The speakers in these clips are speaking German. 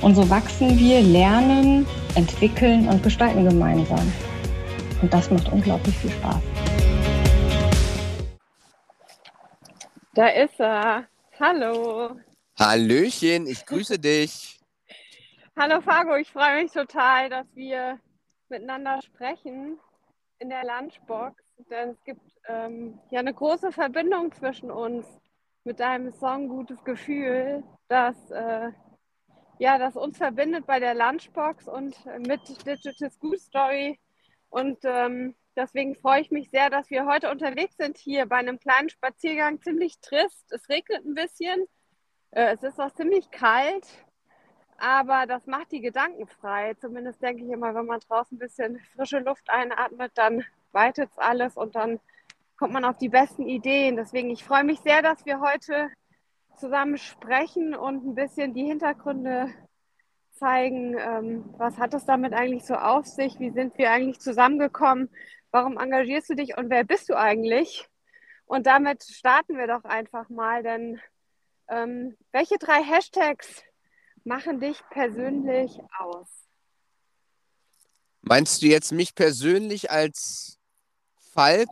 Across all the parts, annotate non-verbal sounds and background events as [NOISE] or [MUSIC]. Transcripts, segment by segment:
Und so wachsen wir, lernen, entwickeln und gestalten gemeinsam. Und das macht unglaublich viel Spaß. Da ist er. Hallo. Hallöchen, ich grüße dich. Hallo Fago, ich freue mich total, dass wir miteinander sprechen in der Lunchbox, denn es gibt ähm, ja eine große Verbindung zwischen uns mit deinem Song Gutes Gefühl, das, äh, ja, das uns verbindet bei der Lunchbox und mit Digital School Story. Und ähm, deswegen freue ich mich sehr, dass wir heute unterwegs sind hier bei einem kleinen Spaziergang. Ziemlich trist, es regnet ein bisschen, äh, es ist auch ziemlich kalt, aber das macht die Gedanken frei. Zumindest denke ich immer, wenn man draußen ein bisschen frische Luft einatmet, dann weitet es alles und dann kommt man auf die besten Ideen. Deswegen, ich freue mich sehr, dass wir heute zusammen sprechen und ein bisschen die Hintergründe zeigen. Ähm, was hat es damit eigentlich so auf sich? Wie sind wir eigentlich zusammengekommen? Warum engagierst du dich und wer bist du eigentlich? Und damit starten wir doch einfach mal, denn ähm, welche drei Hashtags machen dich persönlich aus? Meinst du jetzt mich persönlich als Falk,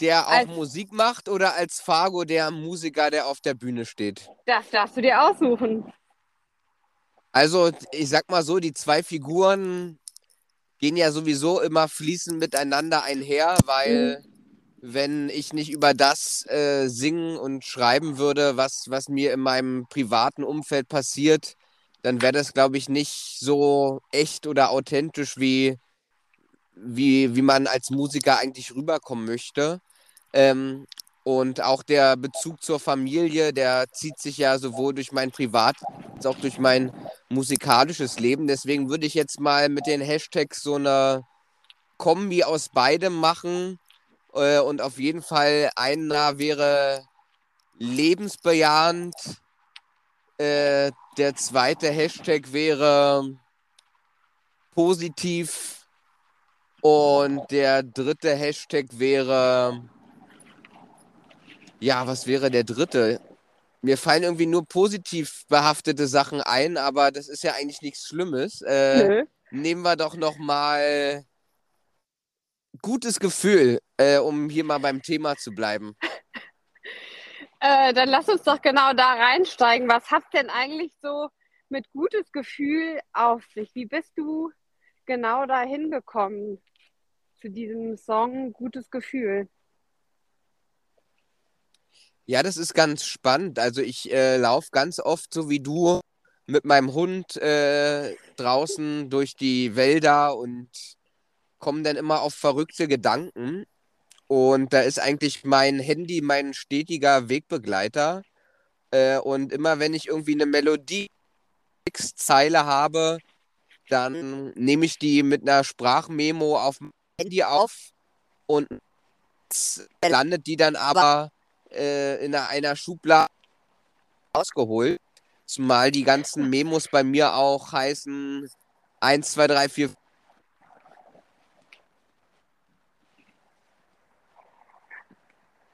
der auch als, Musik macht oder als Fargo, der Musiker, der auf der Bühne steht? Das darfst du dir aussuchen. Also, ich sag mal so, die zwei Figuren gehen ja sowieso immer fließend miteinander einher, weil mhm. wenn ich nicht über das äh, singen und schreiben würde, was, was mir in meinem privaten Umfeld passiert, dann wäre das, glaube ich, nicht so echt oder authentisch, wie, wie, wie man als Musiker eigentlich rüberkommen möchte. Ähm, und auch der Bezug zur Familie, der zieht sich ja sowohl durch mein Privat als auch durch mein musikalisches Leben. Deswegen würde ich jetzt mal mit den Hashtags so eine Kombi aus beidem machen. Äh, und auf jeden Fall einer wäre lebensbejahend. Äh, der zweite Hashtag wäre positiv. Und der dritte Hashtag wäre ja, was wäre der dritte? Mir fallen irgendwie nur positiv behaftete Sachen ein, aber das ist ja eigentlich nichts Schlimmes. Äh, nehmen wir doch noch mal gutes Gefühl, äh, um hier mal beim Thema zu bleiben. [LAUGHS] Äh, dann lass uns doch genau da reinsteigen. Was hat denn eigentlich so mit gutes Gefühl auf sich? Wie bist du genau dahin gekommen zu diesem Song Gutes Gefühl? Ja, das ist ganz spannend. Also ich äh, laufe ganz oft so wie du mit meinem Hund äh, draußen durch die Wälder und komme dann immer auf verrückte Gedanken. Und da ist eigentlich mein Handy mein stetiger Wegbegleiter. Äh, und immer wenn ich irgendwie eine Melodie Zeile habe, dann nehme ich die mit einer Sprachmemo auf dem Handy auf und landet die dann aber äh, in einer Schublade ausgeholt. Zumal die ganzen Memos bei mir auch heißen 1, 2, 3, 4.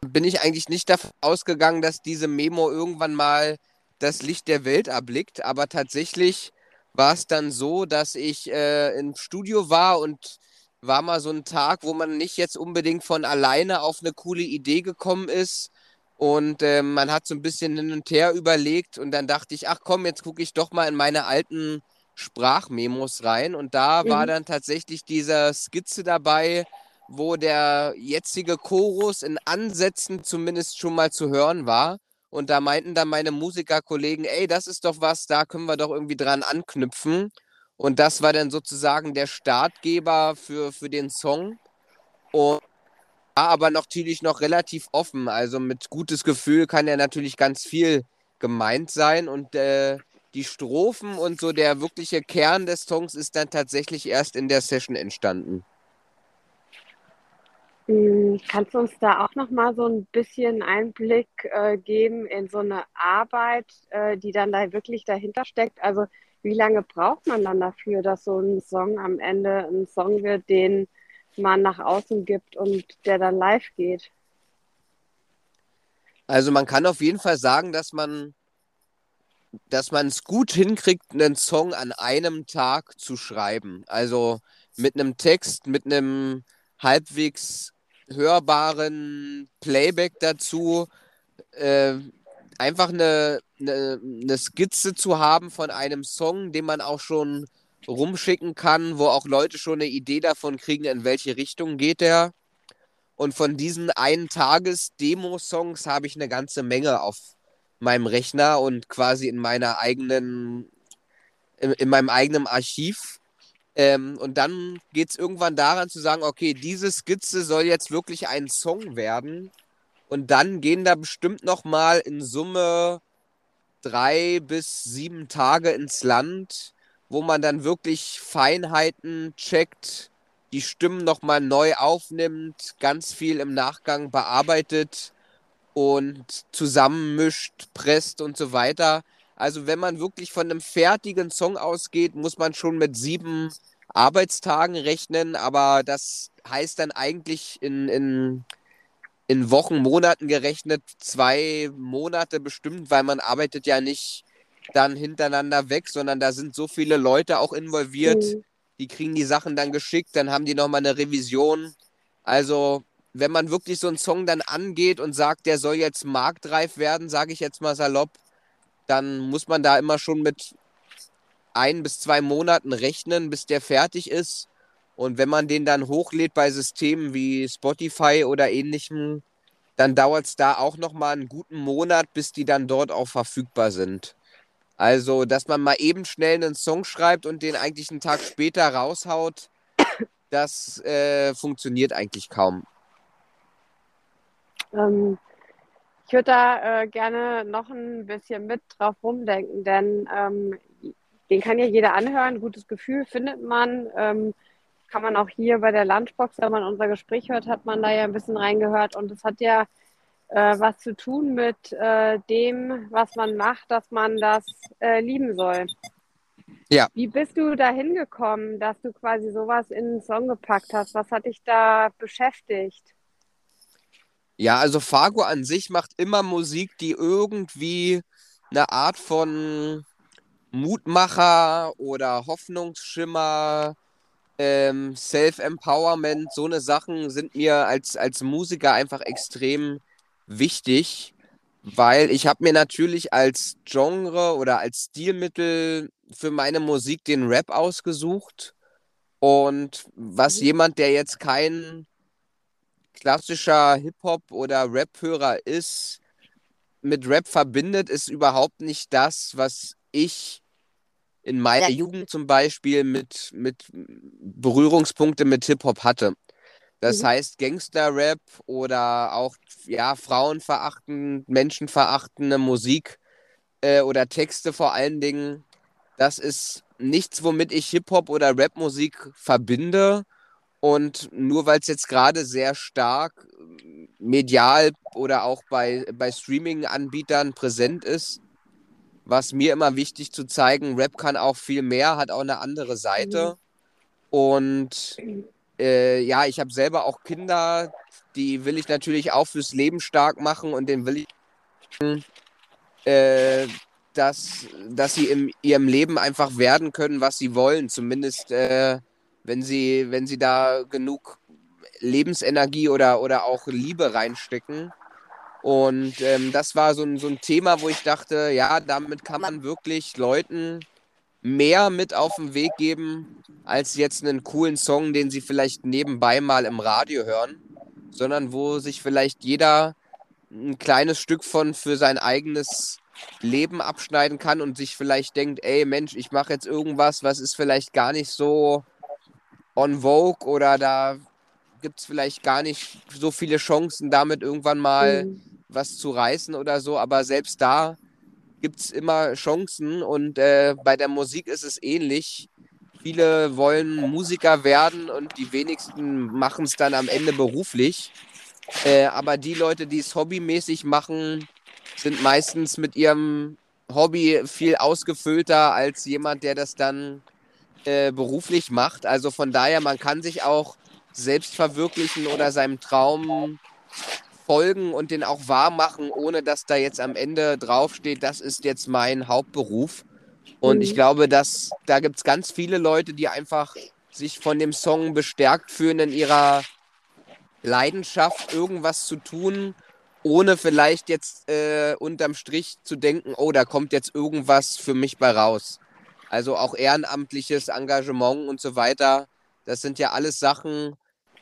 Bin ich eigentlich nicht davon ausgegangen, dass diese Memo irgendwann mal das Licht der Welt erblickt, aber tatsächlich war es dann so, dass ich äh, im Studio war und war mal so ein Tag, wo man nicht jetzt unbedingt von alleine auf eine coole Idee gekommen ist, und äh, man hat so ein bisschen hin und her überlegt und dann dachte ich, ach komm, jetzt gucke ich doch mal in meine alten Sprachmemos rein und da mhm. war dann tatsächlich diese Skizze dabei, wo der jetzige Chorus in Ansätzen zumindest schon mal zu hören war. Und da meinten dann meine Musikerkollegen, ey, das ist doch was, da können wir doch irgendwie dran anknüpfen. Und das war dann sozusagen der Startgeber für, für den Song. Und aber natürlich noch relativ offen. Also mit gutes Gefühl kann ja natürlich ganz viel gemeint sein. Und äh, die Strophen und so der wirkliche Kern des Songs ist dann tatsächlich erst in der Session entstanden. Hm, kannst du uns da auch noch mal so ein bisschen Einblick äh, geben in so eine Arbeit, äh, die dann da wirklich dahinter steckt? Also wie lange braucht man dann dafür, dass so ein Song am Ende ein Song wird, den man nach außen gibt und der dann live geht? Also man kann auf jeden Fall sagen, dass man dass man es gut hinkriegt, einen Song an einem Tag zu schreiben. Also mit einem Text, mit einem halbwegs hörbaren Playback dazu, äh, einfach eine, eine, eine Skizze zu haben von einem Song, den man auch schon rumschicken kann, wo auch Leute schon eine Idee davon kriegen, in welche Richtung geht der. Und von diesen einen Tages-Demo-Songs habe ich eine ganze Menge auf meinem Rechner und quasi in meiner eigenen, in, in meinem eigenen Archiv. Ähm, und dann geht es irgendwann daran zu sagen, okay, diese Skizze soll jetzt wirklich ein Song werden. Und dann gehen da bestimmt noch mal in Summe drei bis sieben Tage ins Land, wo man dann wirklich Feinheiten checkt, die Stimmen noch mal neu aufnimmt, ganz viel im Nachgang bearbeitet und zusammenmischt, presst und so weiter. Also wenn man wirklich von einem fertigen Song ausgeht, muss man schon mit sieben Arbeitstagen rechnen, aber das heißt dann eigentlich in, in, in Wochen, Monaten gerechnet, zwei Monate bestimmt, weil man arbeitet ja nicht dann hintereinander weg, sondern da sind so viele Leute auch involviert, mhm. die kriegen die Sachen dann geschickt, dann haben die nochmal eine Revision. Also wenn man wirklich so einen Song dann angeht und sagt, der soll jetzt marktreif werden, sage ich jetzt mal salopp, dann muss man da immer schon mit ein bis zwei Monaten rechnen, bis der fertig ist. Und wenn man den dann hochlädt bei Systemen wie Spotify oder ähnlichem, dann dauert es da auch noch mal einen guten Monat, bis die dann dort auch verfügbar sind. Also, dass man mal eben schnell einen Song schreibt und den eigentlich einen Tag später raushaut, das äh, funktioniert eigentlich kaum. Ähm, ich würde da äh, gerne noch ein bisschen mit drauf rumdenken, denn ähm, den kann ja jeder anhören. Gutes Gefühl findet man. Ähm, kann man auch hier bei der Lunchbox, wenn man unser Gespräch hört, hat man da ja ein bisschen reingehört. Und es hat ja äh, was zu tun mit äh, dem, was man macht, dass man das äh, lieben soll. Ja. Wie bist du da hingekommen, dass du quasi sowas in einen Song gepackt hast? Was hat dich da beschäftigt? Ja, also Fargo an sich macht immer Musik, die irgendwie eine Art von Mutmacher oder Hoffnungsschimmer, ähm, Self-Empowerment, so eine Sachen sind mir als, als Musiker einfach extrem wichtig, weil ich habe mir natürlich als Genre oder als Stilmittel für meine Musik den Rap ausgesucht. Und was mhm. jemand, der jetzt kein klassischer Hip-Hop oder Rap-Hörer ist, mit Rap verbindet, ist überhaupt nicht das, was ich in meiner ja. Jugend zum Beispiel mit, mit Berührungspunkte mit Hip-Hop hatte. Das mhm. heißt Gangster-Rap oder auch ja, frauenverachtend, menschenverachtende Musik äh, oder Texte vor allen Dingen. Das ist nichts, womit ich Hip-Hop oder Rap-Musik verbinde. Und nur weil es jetzt gerade sehr stark medial oder auch bei, bei Streaming-Anbietern präsent ist, was mir immer wichtig zu zeigen, Rap kann auch viel mehr, hat auch eine andere Seite. Mhm. Und äh, ja, ich habe selber auch Kinder, die will ich natürlich auch fürs Leben stark machen und den will ich, äh, dass, dass sie in ihrem Leben einfach werden können, was sie wollen. Zumindest äh, wenn sie, wenn sie da genug Lebensenergie oder, oder auch Liebe reinstecken. Und ähm, das war so ein, so ein Thema, wo ich dachte, ja, damit kann man wirklich Leuten mehr mit auf den Weg geben, als jetzt einen coolen Song, den sie vielleicht nebenbei mal im Radio hören, sondern wo sich vielleicht jeder ein kleines Stück von für sein eigenes Leben abschneiden kann und sich vielleicht denkt, ey Mensch, ich mache jetzt irgendwas, was ist vielleicht gar nicht so on vogue oder da gibt es vielleicht gar nicht so viele Chancen, damit irgendwann mal mhm. was zu reißen oder so. Aber selbst da gibt es immer Chancen und äh, bei der Musik ist es ähnlich. Viele wollen Musiker werden und die wenigsten machen es dann am Ende beruflich. Äh, aber die Leute, die es hobbymäßig machen, sind meistens mit ihrem Hobby viel ausgefüllter als jemand, der das dann äh, beruflich macht. Also von daher, man kann sich auch selbst verwirklichen oder seinem Traum folgen und den auch wahr machen, ohne dass da jetzt am Ende draufsteht, das ist jetzt mein Hauptberuf. Und mhm. ich glaube, dass da gibt es ganz viele Leute, die einfach sich von dem Song bestärkt fühlen in ihrer Leidenschaft, irgendwas zu tun, ohne vielleicht jetzt äh, unterm Strich zu denken, oh, da kommt jetzt irgendwas für mich bei raus. Also auch ehrenamtliches Engagement und so weiter. Das sind ja alles Sachen,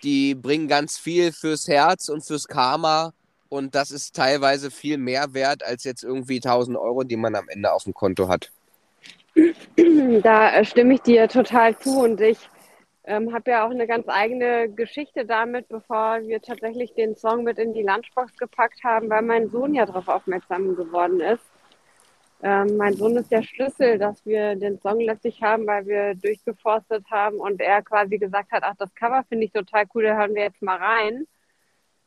die bringen ganz viel fürs Herz und fürs Karma. Und das ist teilweise viel mehr wert als jetzt irgendwie 1000 Euro, die man am Ende auf dem Konto hat. Da äh, stimme ich dir total zu und ich ähm, habe ja auch eine ganz eigene Geschichte damit, bevor wir tatsächlich den Song mit in die Lunchbox gepackt haben, weil mein Sohn ja darauf aufmerksam geworden ist. Ähm, mein Sohn ist der Schlüssel, dass wir den Song letztlich haben, weil wir durchgeforstet haben und er quasi gesagt hat, ach, das Cover finde ich total cool, da hören wir jetzt mal rein.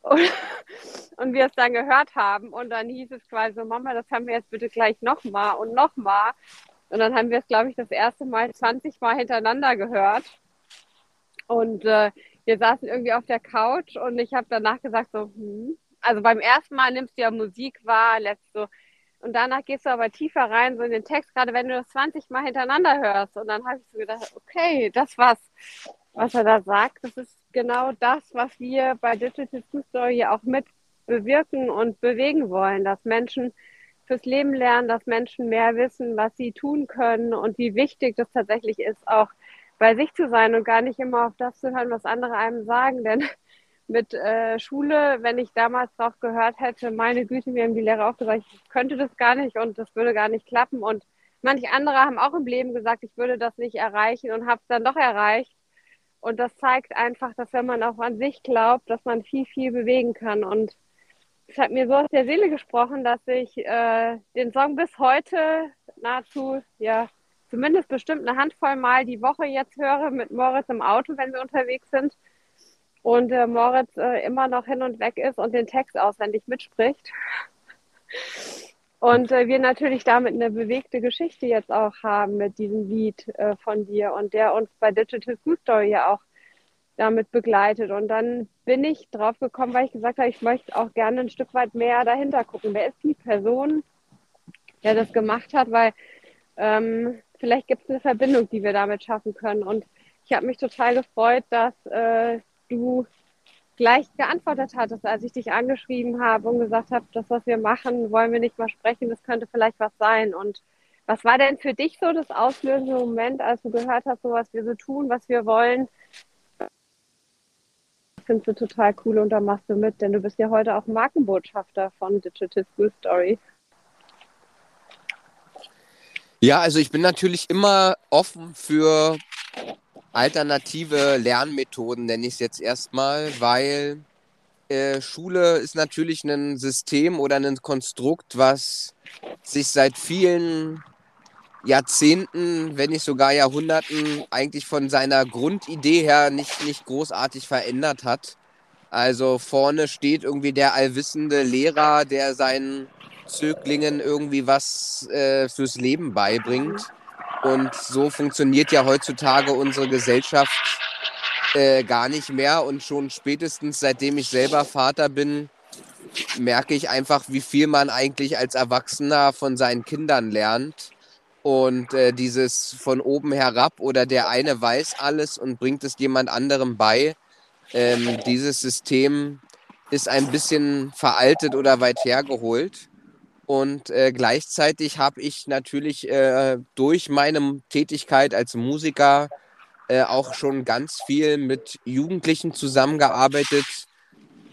Und, [LAUGHS] und wir es dann gehört haben und dann hieß es quasi so, Mama, das haben wir jetzt bitte gleich nochmal und nochmal. Und dann haben wir es, glaube ich, das erste Mal 20 Mal hintereinander gehört. Und äh, wir saßen irgendwie auf der Couch und ich habe danach gesagt so, hm. also beim ersten Mal nimmst du ja Musik wahr, lässt so und danach gehst du aber tiefer rein, so in den Text, gerade wenn du das 20 Mal hintereinander hörst. Und dann habe ich so gedacht, okay, das was, was er da sagt, das ist genau das, was wir bei Digital Food Story auch mit bewirken und bewegen wollen, dass Menschen fürs Leben lernen, dass Menschen mehr wissen, was sie tun können und wie wichtig das tatsächlich ist, auch bei sich zu sein und gar nicht immer auf das zu hören, was andere einem sagen. [LAUGHS] Denn mit äh, Schule, wenn ich damals drauf gehört hätte, meine Güte, mir haben die Lehrer auch gesagt, ich könnte das gar nicht und das würde gar nicht klappen. Und manche andere haben auch im Leben gesagt, ich würde das nicht erreichen und habe es dann doch erreicht. Und das zeigt einfach, dass wenn man auch an sich glaubt, dass man viel, viel bewegen kann. Und es hat mir so aus der Seele gesprochen, dass ich äh, den Song bis heute nahezu, ja, zumindest bestimmt eine Handvoll Mal die Woche jetzt höre mit Moritz im Auto, wenn wir unterwegs sind. Und äh, Moritz äh, immer noch hin und weg ist und den Text auswendig mitspricht. Und äh, wir natürlich damit eine bewegte Geschichte jetzt auch haben mit diesem Lied äh, von dir und der uns bei Digital Food Story ja auch damit begleitet. Und dann bin ich drauf gekommen, weil ich gesagt habe, ich möchte auch gerne ein Stück weit mehr dahinter gucken. Wer ist die Person, der das gemacht hat? Weil ähm, vielleicht gibt es eine Verbindung, die wir damit schaffen können. Und ich habe mich total gefreut, dass äh, du gleich geantwortet hattest, als ich dich angeschrieben habe und gesagt habe, das, was wir machen, wollen wir nicht mal sprechen, das könnte vielleicht was sein. Und was war denn für dich so das auslösende Moment, als du gehört hast, so was wir so tun, was wir wollen? Das findest du total cool und da machst du mit, denn du bist ja heute auch Markenbotschafter von Digital School Story. Ja, also ich bin natürlich immer offen für alternative Lernmethoden, nenne ich es jetzt erstmal, weil äh, Schule ist natürlich ein System oder ein Konstrukt, was sich seit vielen Jahrzehnten, wenn nicht sogar Jahrhunderten, eigentlich von seiner Grundidee her nicht, nicht großartig verändert hat. Also vorne steht irgendwie der allwissende Lehrer, der seinen Zöglingen irgendwie was äh, fürs Leben beibringt. Und so funktioniert ja heutzutage unsere Gesellschaft äh, gar nicht mehr. Und schon spätestens seitdem ich selber Vater bin, merke ich einfach, wie viel man eigentlich als Erwachsener von seinen Kindern lernt. Und äh, dieses von oben herab oder der eine weiß alles und bringt es jemand anderem bei, ähm, dieses System ist ein bisschen veraltet oder weit hergeholt. Und äh, gleichzeitig habe ich natürlich äh, durch meine Tätigkeit als Musiker äh, auch schon ganz viel mit Jugendlichen zusammengearbeitet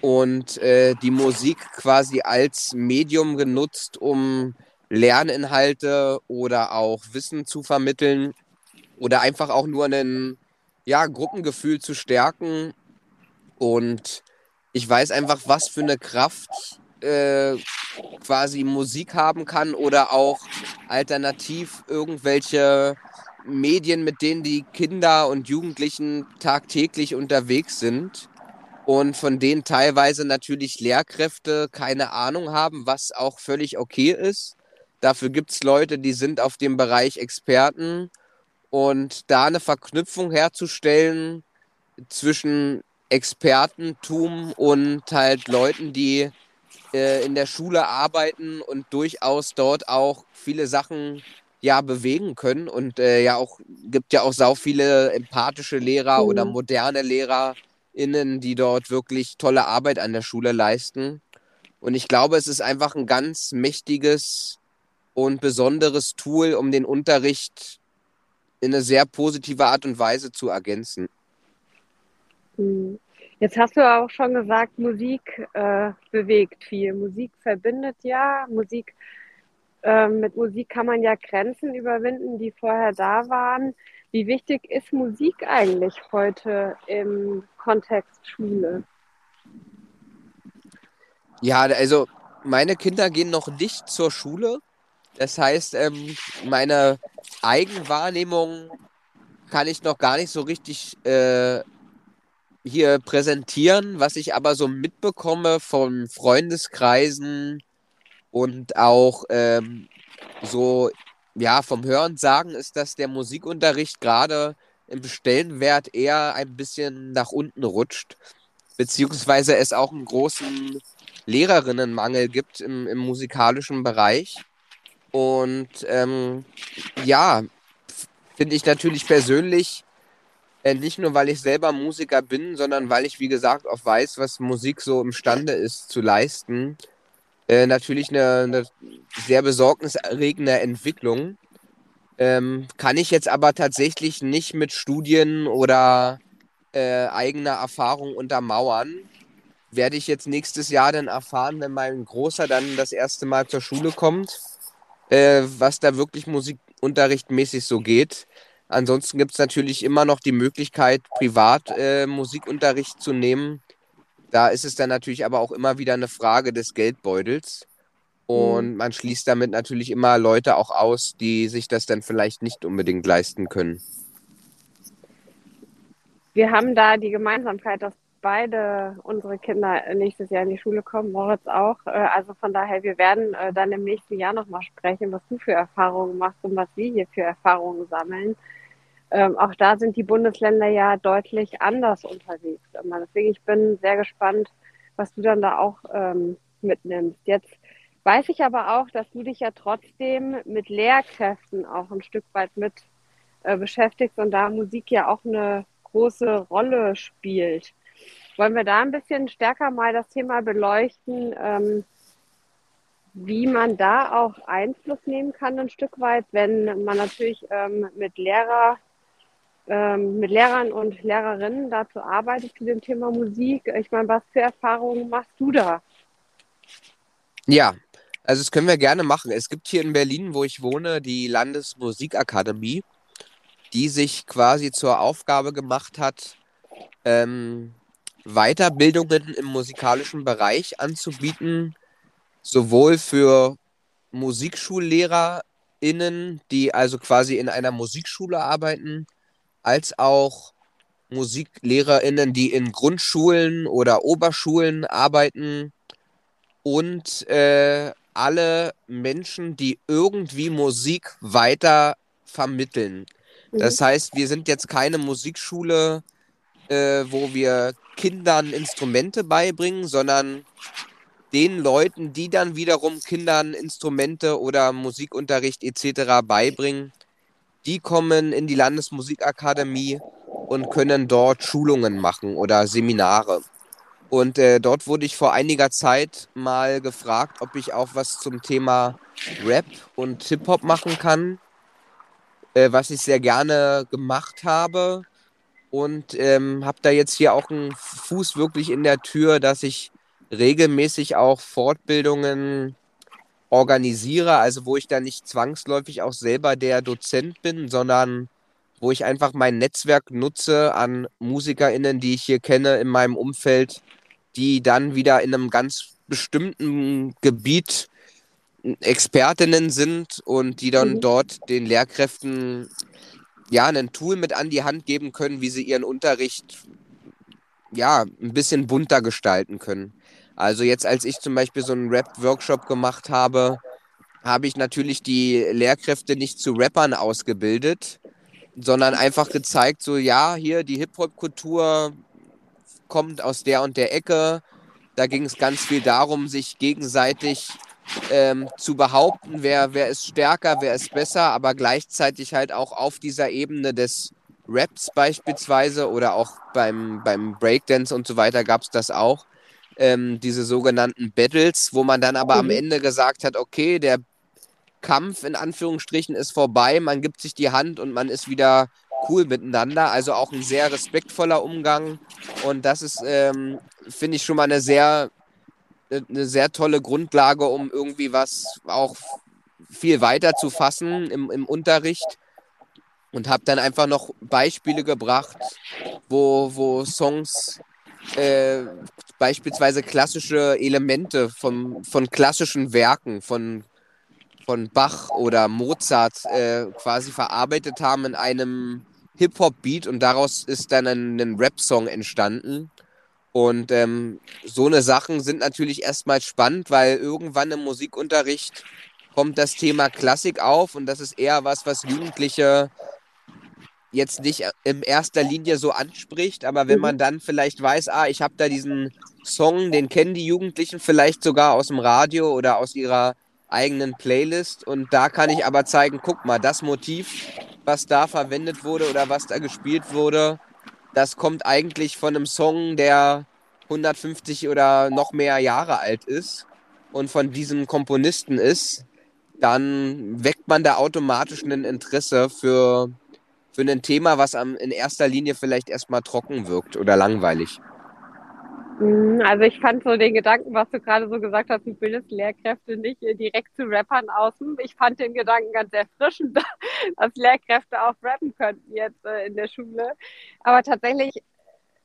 und äh, die Musik quasi als Medium genutzt, um Lerninhalte oder auch Wissen zu vermitteln oder einfach auch nur ein ja, Gruppengefühl zu stärken. Und ich weiß einfach, was für eine Kraft äh, quasi Musik haben kann oder auch alternativ irgendwelche Medien, mit denen die Kinder und Jugendlichen tagtäglich unterwegs sind und von denen teilweise natürlich Lehrkräfte keine Ahnung haben, was auch völlig okay ist. Dafür gibt es Leute, die sind auf dem Bereich Experten und da eine Verknüpfung herzustellen zwischen Expertentum und halt Leuten, die äh, in der Schule arbeiten und durchaus dort auch viele Sachen ja bewegen können und äh, ja auch gibt ja auch sau viele empathische Lehrer mhm. oder moderne LehrerInnen, die dort wirklich tolle Arbeit an der Schule leisten. Und ich glaube, es ist einfach ein ganz mächtiges und besonderes Tool, um den Unterricht in eine sehr positive Art und Weise zu ergänzen. Mhm. Jetzt hast du auch schon gesagt, Musik äh, bewegt viel. Musik verbindet ja. Musik, äh, mit Musik kann man ja Grenzen überwinden, die vorher da waren. Wie wichtig ist Musik eigentlich heute im Kontext Schule? Ja, also meine Kinder gehen noch nicht zur Schule. Das heißt, ähm, meine Eigenwahrnehmung kann ich noch gar nicht so richtig äh, hier präsentieren, was ich aber so mitbekomme von Freundeskreisen und auch ähm, so, ja, vom Hören sagen, ist, dass der Musikunterricht gerade im Stellenwert eher ein bisschen nach unten rutscht, beziehungsweise es auch einen großen Lehrerinnenmangel gibt im, im musikalischen Bereich. Und ähm, ja, finde ich natürlich persönlich nicht nur, weil ich selber Musiker bin, sondern weil ich, wie gesagt, auch weiß, was Musik so imstande ist zu leisten. Äh, natürlich eine, eine, sehr besorgniserregende Entwicklung. Ähm, kann ich jetzt aber tatsächlich nicht mit Studien oder äh, eigener Erfahrung untermauern. Werde ich jetzt nächstes Jahr dann erfahren, wenn mein Großer dann das erste Mal zur Schule kommt, äh, was da wirklich musikunterrichtmäßig so geht. Ansonsten gibt es natürlich immer noch die Möglichkeit, privat äh, Musikunterricht zu nehmen. Da ist es dann natürlich aber auch immer wieder eine Frage des Geldbeutels. Und mhm. man schließt damit natürlich immer Leute auch aus, die sich das dann vielleicht nicht unbedingt leisten können. Wir haben da die Gemeinsamkeit, dass beide unsere Kinder nächstes Jahr in die Schule kommen, Moritz auch. Äh, also von daher, wir werden äh, dann im nächsten Jahr nochmal sprechen, was du für Erfahrungen machst und was wir hier für Erfahrungen sammeln. Ähm, auch da sind die Bundesländer ja deutlich anders unterwegs. Deswegen, ich bin sehr gespannt, was du dann da auch ähm, mitnimmst. Jetzt weiß ich aber auch, dass du dich ja trotzdem mit Lehrkräften auch ein Stück weit mit äh, beschäftigst und da Musik ja auch eine große Rolle spielt. Wollen wir da ein bisschen stärker mal das Thema beleuchten, ähm, wie man da auch Einfluss nehmen kann, ein Stück weit, wenn man natürlich ähm, mit Lehrer, ähm, mit Lehrern und Lehrerinnen dazu arbeitet zu dem Thema Musik. Ich meine, was für Erfahrungen machst du da? Ja, also das können wir gerne machen. Es gibt hier in Berlin, wo ich wohne, die Landesmusikakademie, die sich quasi zur Aufgabe gemacht hat, ähm, Weiterbildungen im musikalischen Bereich anzubieten, sowohl für MusikschullehrerInnen, die also quasi in einer Musikschule arbeiten, als auch MusiklehrerInnen, die in Grundschulen oder Oberschulen arbeiten und äh, alle Menschen, die irgendwie Musik weiter vermitteln. Das mhm. heißt, wir sind jetzt keine Musikschule, äh, wo wir Kindern Instrumente beibringen, sondern den Leuten, die dann wiederum Kindern Instrumente oder Musikunterricht etc. beibringen, die kommen in die Landesmusikakademie und können dort Schulungen machen oder Seminare. Und äh, dort wurde ich vor einiger Zeit mal gefragt, ob ich auch was zum Thema Rap und Hip-Hop machen kann, äh, was ich sehr gerne gemacht habe. Und ähm, habe da jetzt hier auch einen Fuß wirklich in der Tür, dass ich regelmäßig auch Fortbildungen organisiere, also wo ich da nicht zwangsläufig auch selber der Dozent bin, sondern wo ich einfach mein Netzwerk nutze an MusikerInnen, die ich hier kenne in meinem Umfeld, die dann wieder in einem ganz bestimmten Gebiet Expertinnen sind und die dann mhm. dort den Lehrkräften ja ein Tool mit an die Hand geben können, wie sie ihren Unterricht ja ein bisschen bunter gestalten können. Also jetzt, als ich zum Beispiel so einen Rap-Workshop gemacht habe, habe ich natürlich die Lehrkräfte nicht zu Rappern ausgebildet, sondern einfach gezeigt, so ja, hier die Hip-Hop-Kultur kommt aus der und der Ecke. Da ging es ganz viel darum, sich gegenseitig ähm, zu behaupten, wer, wer ist stärker, wer ist besser, aber gleichzeitig halt auch auf dieser Ebene des Raps beispielsweise oder auch beim, beim Breakdance und so weiter gab es das auch, ähm, diese sogenannten Battles, wo man dann aber mhm. am Ende gesagt hat, okay, der Kampf in Anführungsstrichen ist vorbei, man gibt sich die Hand und man ist wieder cool miteinander. Also auch ein sehr respektvoller Umgang. Und das ist, ähm, finde ich, schon mal eine sehr, eine sehr tolle Grundlage, um irgendwie was auch viel weiter zu fassen im, im Unterricht. Und habe dann einfach noch Beispiele gebracht, wo, wo Songs äh, beispielsweise klassische Elemente von, von klassischen Werken, von, von Bach oder Mozart äh, quasi verarbeitet haben in einem Hip-Hop-Beat und daraus ist dann ein, ein Rap-Song entstanden. Und ähm, so eine Sachen sind natürlich erstmal spannend, weil irgendwann im Musikunterricht kommt das Thema Klassik auf und das ist eher was, was Jugendliche jetzt nicht in erster Linie so anspricht, aber wenn man mhm. dann vielleicht weiß, ah, ich habe da diesen Song, den kennen die Jugendlichen vielleicht sogar aus dem Radio oder aus ihrer eigenen Playlist und da kann ich aber zeigen, guck mal, das Motiv, was da verwendet wurde oder was da gespielt wurde, das kommt eigentlich von einem Song, der 150 oder noch mehr Jahre alt ist und von diesem Komponisten ist, dann weckt man da automatisch ein Interesse für für ein Thema, was am, in erster Linie vielleicht erstmal trocken wirkt oder langweilig? Hm, also ich fand so den Gedanken, was du gerade so gesagt hast, du bildest Lehrkräfte nicht direkt zu Rappern aus. Ich fand den Gedanken ganz erfrischend, [LAUGHS] dass Lehrkräfte auch rappen könnten jetzt äh, in der Schule. Aber tatsächlich,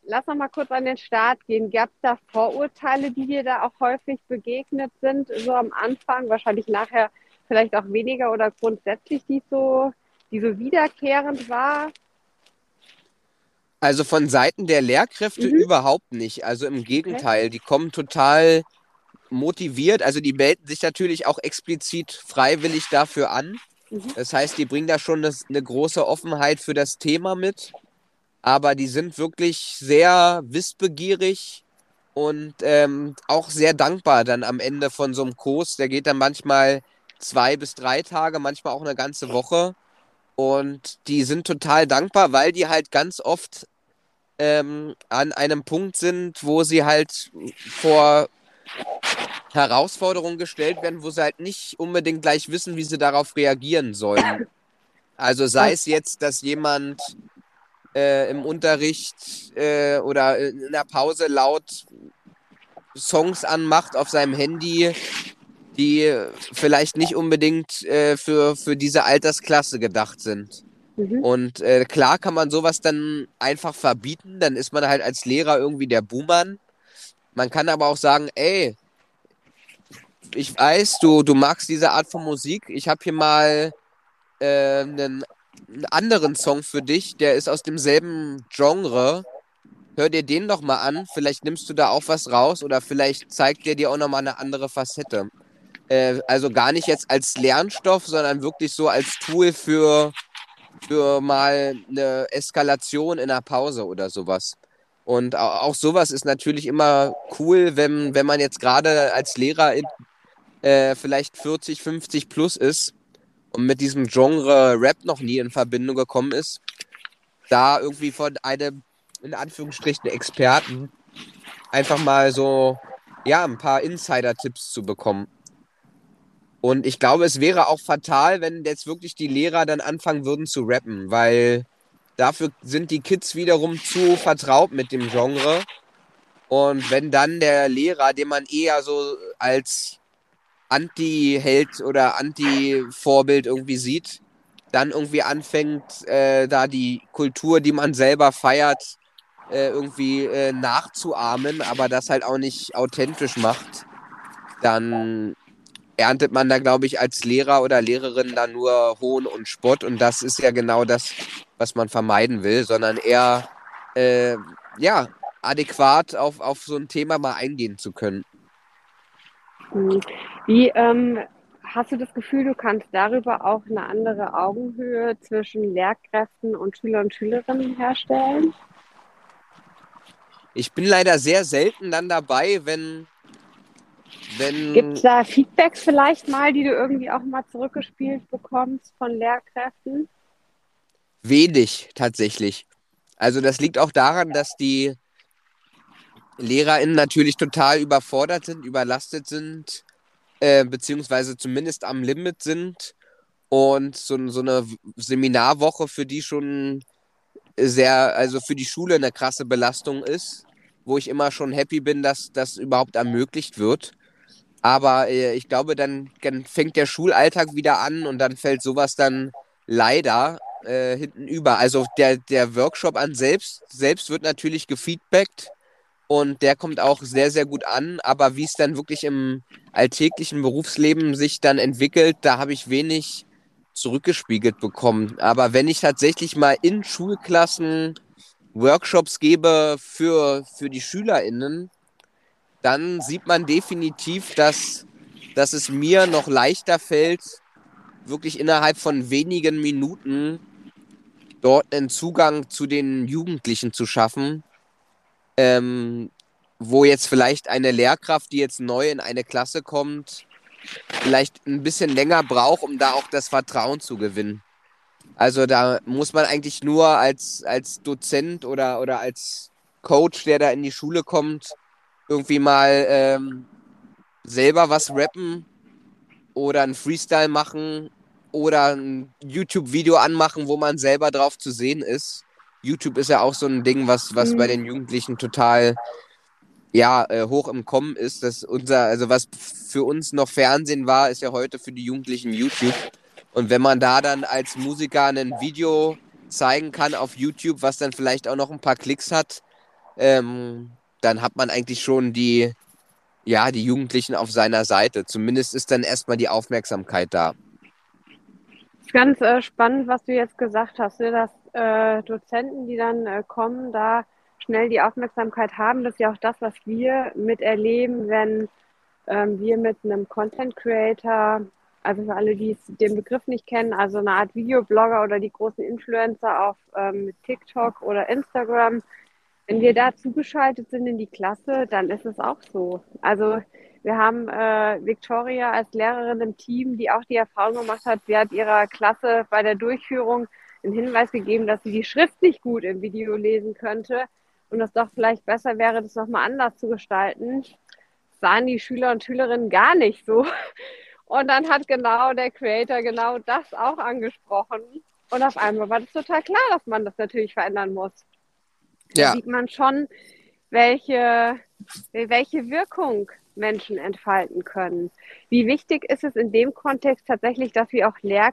lass noch mal kurz an den Start gehen. Gab es da Vorurteile, die dir da auch häufig begegnet sind, so am Anfang, wahrscheinlich nachher vielleicht auch weniger oder grundsätzlich, die so die so wiederkehrend war? Also von Seiten der Lehrkräfte mhm. überhaupt nicht. Also im Gegenteil, okay. die kommen total motiviert. Also die melden sich natürlich auch explizit freiwillig dafür an. Mhm. Das heißt, die bringen da schon das, eine große Offenheit für das Thema mit. Aber die sind wirklich sehr wissbegierig und ähm, auch sehr dankbar dann am Ende von so einem Kurs. Der geht dann manchmal zwei bis drei Tage, manchmal auch eine ganze Woche. Und die sind total dankbar, weil die halt ganz oft ähm, an einem Punkt sind, wo sie halt vor Herausforderungen gestellt werden, wo sie halt nicht unbedingt gleich wissen, wie sie darauf reagieren sollen. Also sei es jetzt, dass jemand äh, im Unterricht äh, oder in der Pause laut Songs anmacht auf seinem Handy, die vielleicht nicht unbedingt äh, für, für diese Altersklasse gedacht sind. Mhm. Und äh, klar kann man sowas dann einfach verbieten, dann ist man halt als Lehrer irgendwie der Buhmann. Man kann aber auch sagen, ey, ich weiß, du, du magst diese Art von Musik. Ich habe hier mal äh, einen, einen anderen Song für dich, der ist aus demselben Genre. Hör dir den doch mal an. Vielleicht nimmst du da auch was raus oder vielleicht zeigt der dir auch nochmal eine andere Facette. Äh, also gar nicht jetzt als Lernstoff, sondern wirklich so als Tool für, für mal eine Eskalation in einer Pause oder sowas. Und auch sowas ist natürlich immer cool, wenn, wenn man jetzt gerade als Lehrer in, äh, vielleicht 40, 50 plus ist und mit diesem Genre Rap noch nie in Verbindung gekommen ist, da irgendwie von einem, in Anführungsstrichen, Experten einfach mal so, ja, ein paar Insider-Tipps zu bekommen. Und ich glaube, es wäre auch fatal, wenn jetzt wirklich die Lehrer dann anfangen würden zu rappen, weil dafür sind die Kids wiederum zu vertraut mit dem Genre. Und wenn dann der Lehrer, den man eher so als Anti-Held oder Anti-Vorbild irgendwie sieht, dann irgendwie anfängt, äh, da die Kultur, die man selber feiert, äh, irgendwie äh, nachzuahmen, aber das halt auch nicht authentisch macht, dann erntet man da, glaube ich, als Lehrer oder Lehrerin da nur Hohn und Spott. Und das ist ja genau das, was man vermeiden will, sondern eher, äh, ja, adäquat auf, auf so ein Thema mal eingehen zu können. Hm. Wie ähm, hast du das Gefühl, du kannst darüber auch eine andere Augenhöhe zwischen Lehrkräften und Schüler und Schülerinnen herstellen? Ich bin leider sehr selten dann dabei, wenn... Gibt es da Feedbacks vielleicht mal, die du irgendwie auch mal zurückgespielt bekommst von Lehrkräften? Wenig tatsächlich. Also das liegt auch daran, dass die LehrerInnen natürlich total überfordert sind, überlastet sind, äh, beziehungsweise zumindest am Limit sind. Und so, so eine Seminarwoche für die schon sehr, also für die Schule eine krasse Belastung ist, wo ich immer schon happy bin, dass das überhaupt ermöglicht wird. Aber äh, ich glaube, dann, dann, fängt der Schulalltag wieder an und dann fällt sowas dann leider äh, hinten über. Also der, der Workshop an selbst, selbst wird natürlich gefeedbackt und der kommt auch sehr, sehr gut an. Aber wie es dann wirklich im alltäglichen Berufsleben sich dann entwickelt, da habe ich wenig zurückgespiegelt bekommen. Aber wenn ich tatsächlich mal in Schulklassen Workshops gebe für, für die SchülerInnen, dann sieht man definitiv, dass, dass es mir noch leichter fällt, wirklich innerhalb von wenigen Minuten dort einen Zugang zu den Jugendlichen zu schaffen, ähm, wo jetzt vielleicht eine Lehrkraft, die jetzt neu in eine Klasse kommt, vielleicht ein bisschen länger braucht, um da auch das Vertrauen zu gewinnen. Also da muss man eigentlich nur als, als Dozent oder, oder als Coach, der da in die Schule kommt, irgendwie mal ähm, selber was rappen oder ein Freestyle machen oder ein YouTube-Video anmachen, wo man selber drauf zu sehen ist. YouTube ist ja auch so ein Ding, was, was mhm. bei den Jugendlichen total ja, äh, hoch im Kommen ist. Das unser, also was für uns noch Fernsehen war, ist ja heute für die Jugendlichen YouTube. Und wenn man da dann als Musiker ein Video zeigen kann auf YouTube, was dann vielleicht auch noch ein paar Klicks hat, ähm, dann hat man eigentlich schon die, ja, die Jugendlichen auf seiner Seite. Zumindest ist dann erstmal die Aufmerksamkeit da. Ganz äh, spannend, was du jetzt gesagt hast, ne? dass äh, Dozenten, die dann äh, kommen, da schnell die Aufmerksamkeit haben. Das ist ja auch das, was wir miterleben, wenn ähm, wir mit einem Content Creator, also für alle, die den Begriff nicht kennen, also eine Art Videoblogger oder die großen Influencer auf ähm, TikTok oder Instagram, wenn wir da zugeschaltet sind in die Klasse, dann ist es auch so. Also wir haben äh, Victoria als Lehrerin im Team, die auch die Erfahrung gemacht hat, sie hat ihrer Klasse bei der Durchführung einen Hinweis gegeben, dass sie die Schrift nicht gut im Video lesen könnte und es doch vielleicht besser wäre, das nochmal anders zu gestalten. Sahen die Schüler und Schülerinnen gar nicht so. Und dann hat genau der Creator genau das auch angesprochen. Und auf einmal war das total klar, dass man das natürlich verändern muss. Da ja. sieht man schon, welche, welche Wirkung Menschen entfalten können. Wie wichtig ist es in dem Kontext tatsächlich, dass wir auch Lehr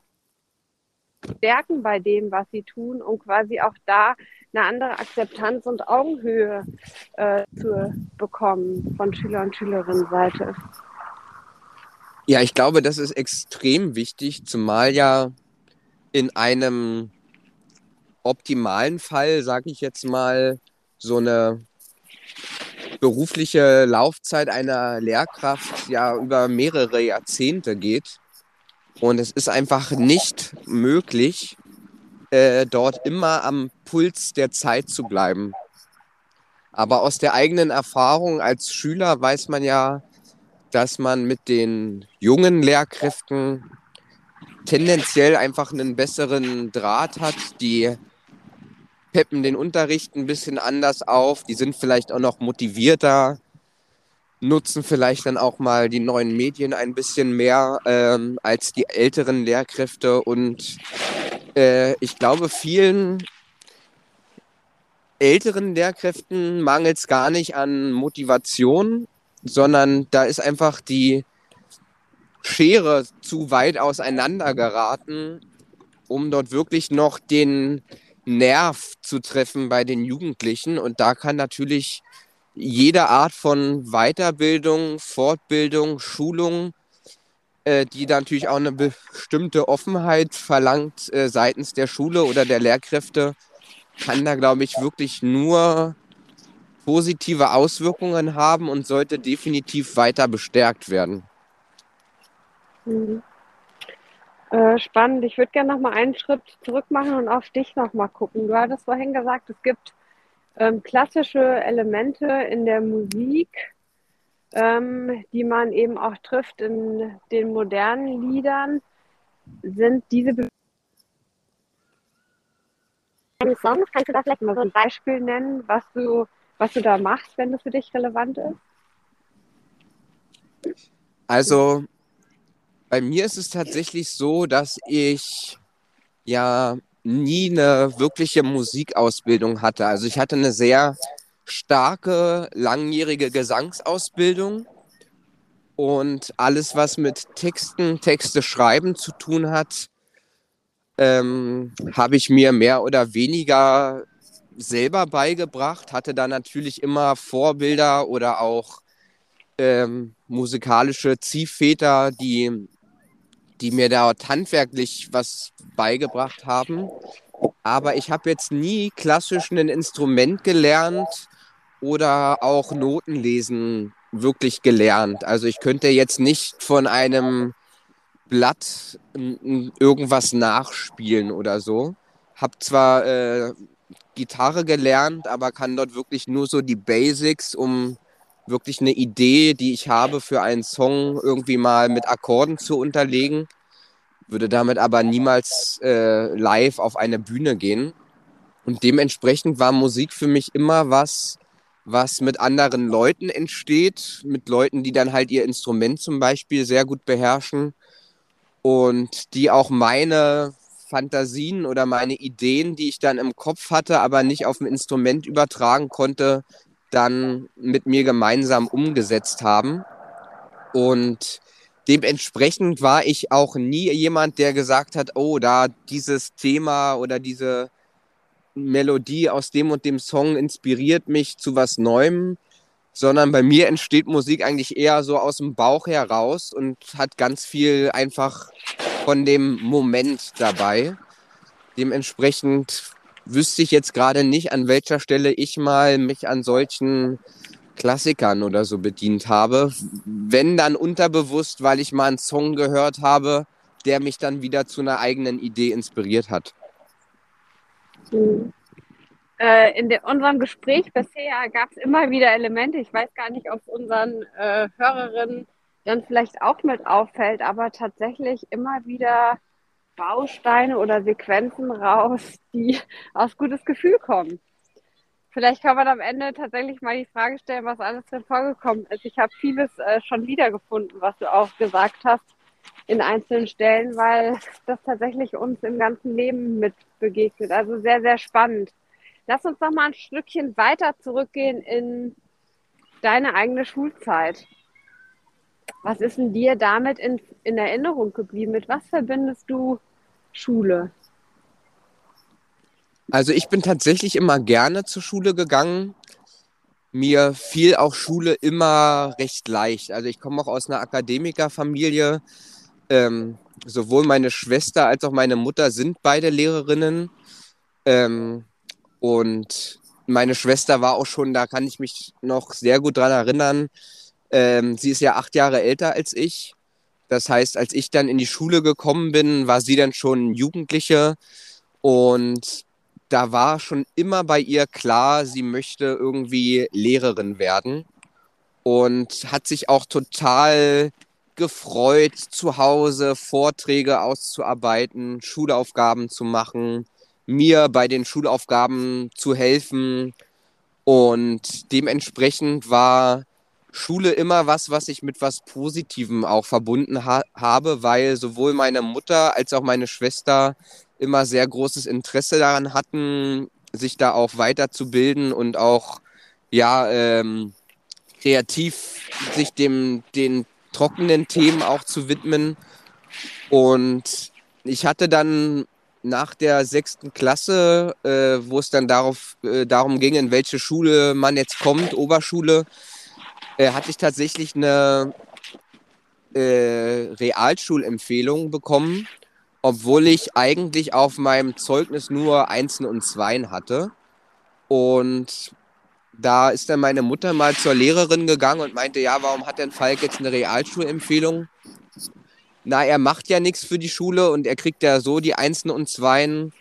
stärken bei dem, was sie tun, um quasi auch da eine andere Akzeptanz und Augenhöhe äh, zu bekommen von Schüler und Schülerinnenseite. Ja, ich glaube, das ist extrem wichtig, zumal ja in einem optimalen Fall, sage ich jetzt mal, so eine berufliche Laufzeit einer Lehrkraft ja über mehrere Jahrzehnte geht. Und es ist einfach nicht möglich, äh, dort immer am Puls der Zeit zu bleiben. Aber aus der eigenen Erfahrung als Schüler weiß man ja, dass man mit den jungen Lehrkräften tendenziell einfach einen besseren Draht hat, die peppen den Unterricht ein bisschen anders auf. Die sind vielleicht auch noch motivierter, nutzen vielleicht dann auch mal die neuen Medien ein bisschen mehr ähm, als die älteren Lehrkräfte. Und äh, ich glaube, vielen älteren Lehrkräften mangelt es gar nicht an Motivation, sondern da ist einfach die Schere zu weit auseinander geraten, um dort wirklich noch den Nerv zu treffen bei den Jugendlichen. Und da kann natürlich jede Art von Weiterbildung, Fortbildung, Schulung, äh, die natürlich auch eine bestimmte Offenheit verlangt äh, seitens der Schule oder der Lehrkräfte, kann da, glaube ich, wirklich nur positive Auswirkungen haben und sollte definitiv weiter bestärkt werden. Mhm. Äh, spannend. Ich würde gerne noch mal einen Schritt zurück machen und auf dich noch mal gucken. Du hattest vorhin gesagt, es gibt ähm, klassische Elemente in der Musik, ähm, die man eben auch trifft in den modernen Liedern. Sind diese Be Songs, kannst du da vielleicht mal so ein Beispiel nennen, was du, was du da machst, wenn das für dich relevant ist? Also bei mir ist es tatsächlich so, dass ich ja nie eine wirkliche Musikausbildung hatte. Also ich hatte eine sehr starke, langjährige Gesangsausbildung und alles, was mit Texten, Texte schreiben zu tun hat, ähm, habe ich mir mehr oder weniger selber beigebracht, hatte da natürlich immer Vorbilder oder auch ähm, musikalische Ziehväter, die die mir dort handwerklich was beigebracht haben. Aber ich habe jetzt nie klassisch ein Instrument gelernt oder auch Notenlesen wirklich gelernt. Also ich könnte jetzt nicht von einem Blatt irgendwas nachspielen oder so. Hab zwar äh, Gitarre gelernt, aber kann dort wirklich nur so die Basics, um wirklich eine Idee, die ich habe für einen Song, irgendwie mal mit Akkorden zu unterlegen. Würde damit aber niemals äh, live auf eine Bühne gehen. Und dementsprechend war Musik für mich immer was, was mit anderen Leuten entsteht, mit Leuten, die dann halt ihr Instrument zum Beispiel sehr gut beherrschen und die auch meine Fantasien oder meine Ideen, die ich dann im Kopf hatte, aber nicht auf ein Instrument übertragen konnte, dann mit mir gemeinsam umgesetzt haben. Und dementsprechend war ich auch nie jemand, der gesagt hat, oh, da dieses Thema oder diese Melodie aus dem und dem Song inspiriert mich zu was Neuem, sondern bei mir entsteht Musik eigentlich eher so aus dem Bauch heraus und hat ganz viel einfach von dem Moment dabei. Dementsprechend wüsste ich jetzt gerade nicht, an welcher Stelle ich mal mich an solchen Klassikern oder so bedient habe. Wenn dann unterbewusst, weil ich mal einen Song gehört habe, der mich dann wieder zu einer eigenen Idee inspiriert hat. Äh, in unserem Gespräch bisher gab es immer wieder Elemente. Ich weiß gar nicht, ob es unseren äh, Hörerinnen dann vielleicht auch mit auffällt, aber tatsächlich immer wieder Bausteine oder Sequenzen raus, die aus gutes Gefühl kommen. Vielleicht kann man am Ende tatsächlich mal die Frage stellen, was alles drin vorgekommen ist. Ich habe vieles äh, schon wiedergefunden, was du auch gesagt hast in einzelnen Stellen, weil das tatsächlich uns im ganzen Leben mit begegnet. Also sehr, sehr spannend. Lass uns noch mal ein Stückchen weiter zurückgehen in deine eigene Schulzeit. Was ist denn dir damit in, in Erinnerung geblieben? Mit was verbindest du Schule? Also ich bin tatsächlich immer gerne zur Schule gegangen. Mir fiel auch Schule immer recht leicht. Also ich komme auch aus einer Akademikerfamilie. Ähm, sowohl meine Schwester als auch meine Mutter sind beide Lehrerinnen. Ähm, und meine Schwester war auch schon, da kann ich mich noch sehr gut dran erinnern. Ähm, sie ist ja acht Jahre älter als ich. Das heißt, als ich dann in die Schule gekommen bin, war sie dann schon Jugendliche und da war schon immer bei ihr klar, sie möchte irgendwie Lehrerin werden und hat sich auch total gefreut, zu Hause Vorträge auszuarbeiten, Schulaufgaben zu machen, mir bei den Schulaufgaben zu helfen. Und dementsprechend war Schule immer was, was ich mit was Positivem auch verbunden ha habe, weil sowohl meine Mutter als auch meine Schwester immer sehr großes Interesse daran hatten, sich da auch weiterzubilden und auch ja ähm, kreativ sich dem den trockenen Themen auch zu widmen. Und ich hatte dann nach der sechsten Klasse, äh, wo es dann darauf, äh, darum ging, in welche Schule man jetzt kommt, Oberschule, äh, hatte ich tatsächlich eine äh, Realschulempfehlung bekommen, obwohl ich eigentlich auf meinem Zeugnis nur Einsen und Zweien hatte. Und da ist dann meine Mutter mal zur Lehrerin gegangen und meinte, ja, warum hat denn Falk jetzt eine Realschulempfehlung? Na, er macht ja nichts für die Schule und er kriegt ja so die Einsen und Zweien.